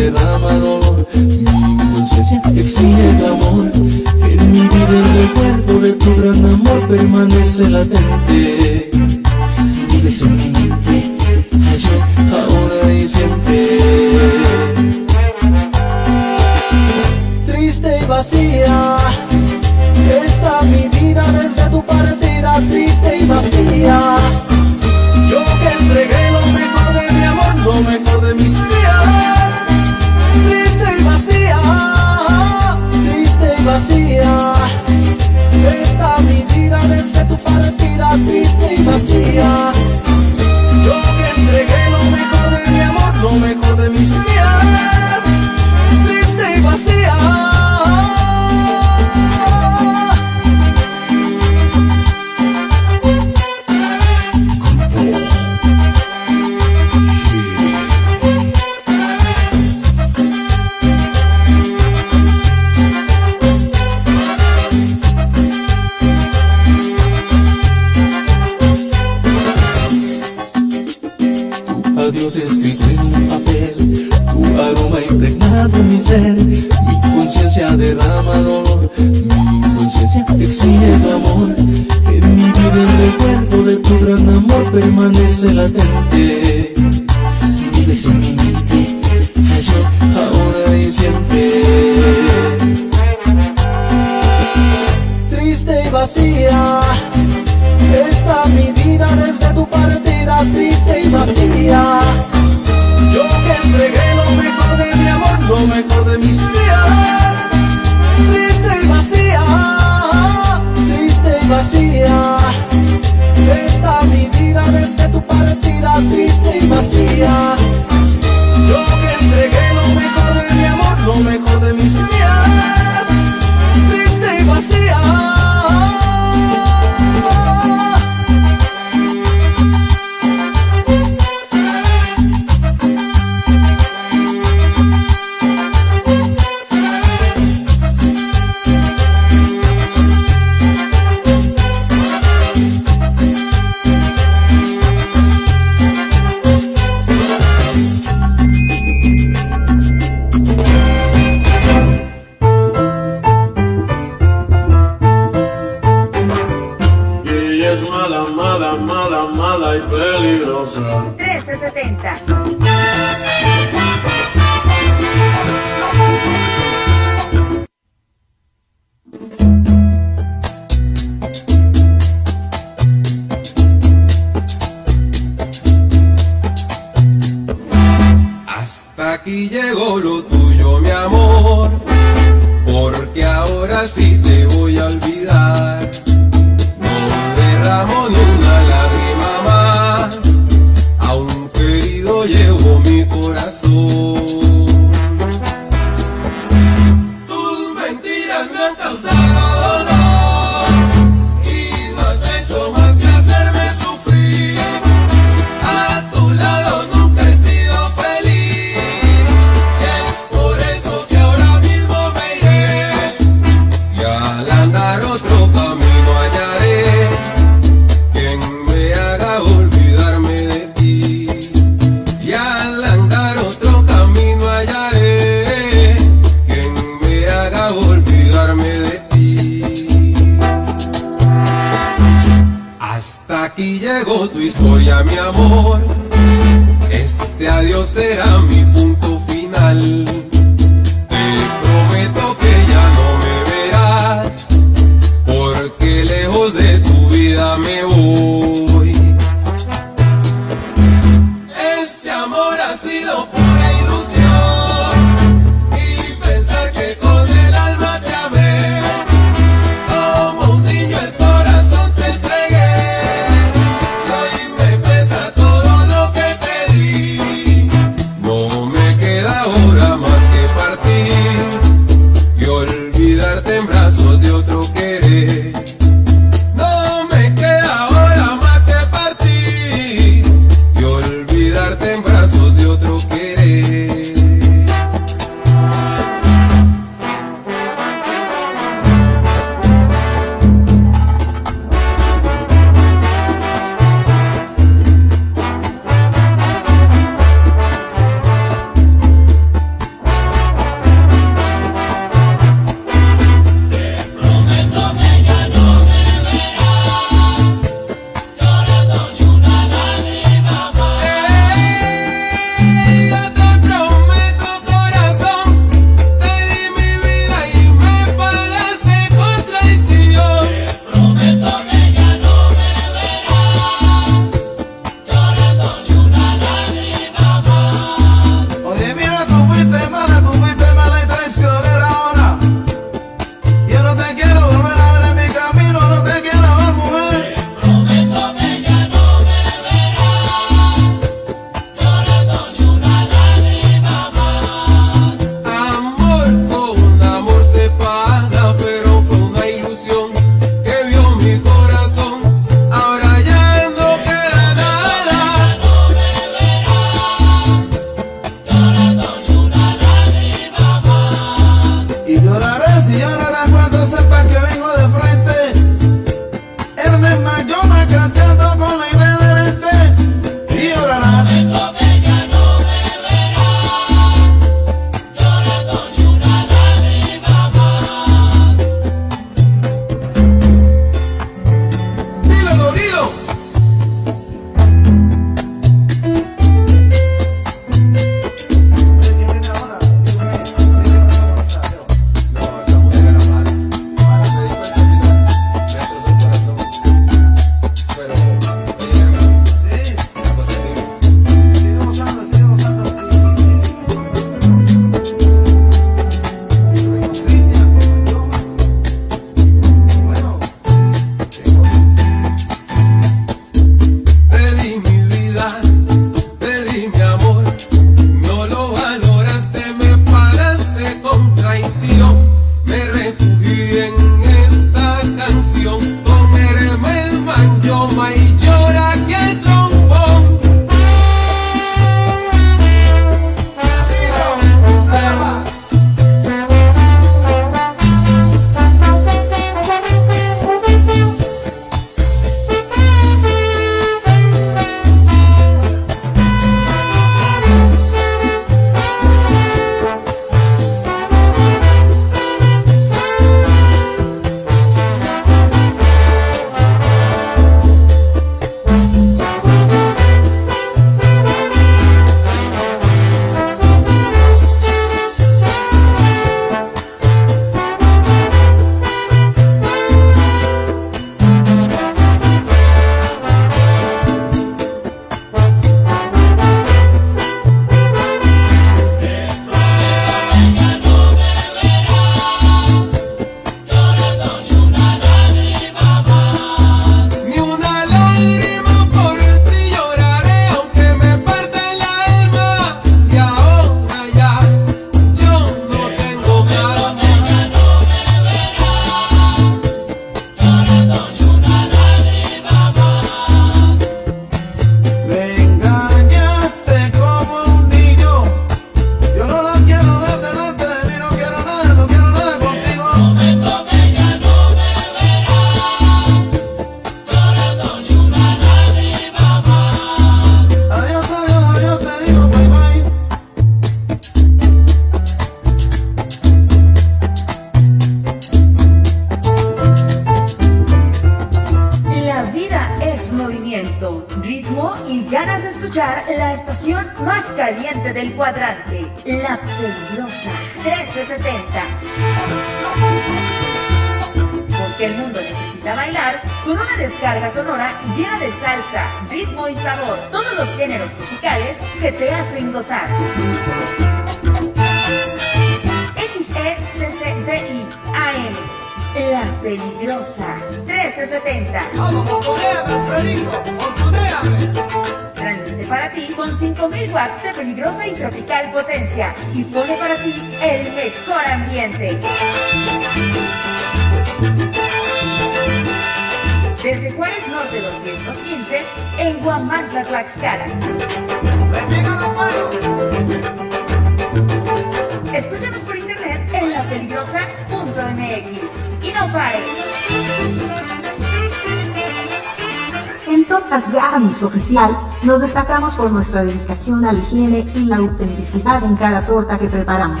destacamos por nuestra dedicación a la higiene y la autenticidad en cada torta que preparamos.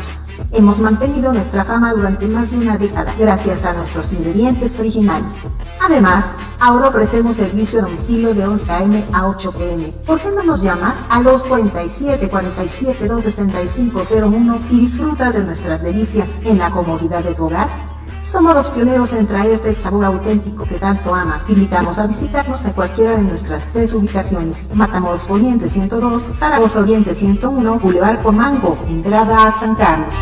Hemos mantenido nuestra fama durante más de una década gracias a nuestros ingredientes originales. Además, ahora ofrecemos servicio a domicilio de 11 a.m. a 8 p.m. ¿Por qué no nos llamas a los 47 47 265 01 y disfrutas de nuestras delicias en la comodidad de tu hogar? Somos los pioneros en traerte el sabor auténtico que tanto amas. Te invitamos a visitarnos en cualquiera de nuestras tres ubicaciones. Matamoros Oriente 102, Zaragoza Oriente 101, Boulevard Comango, entrada a San Carlos.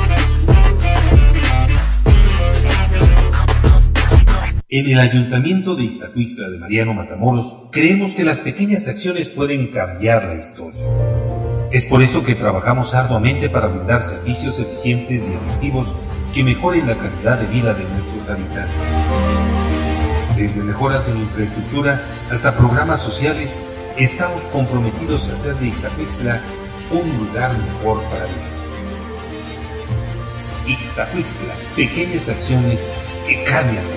En el Ayuntamiento de Iztacuistla de Mariano Matamoros, creemos que las pequeñas acciones pueden cambiar la historia. Es por eso que trabajamos arduamente para brindar servicios eficientes y efectivos que mejoren la calidad de vida de nuestros habitantes. Desde mejoras en infraestructura hasta programas sociales, estamos comprometidos a hacer de Iztacuistla un lugar mejor para vivir. Iztacuistla, pequeñas acciones que cambian la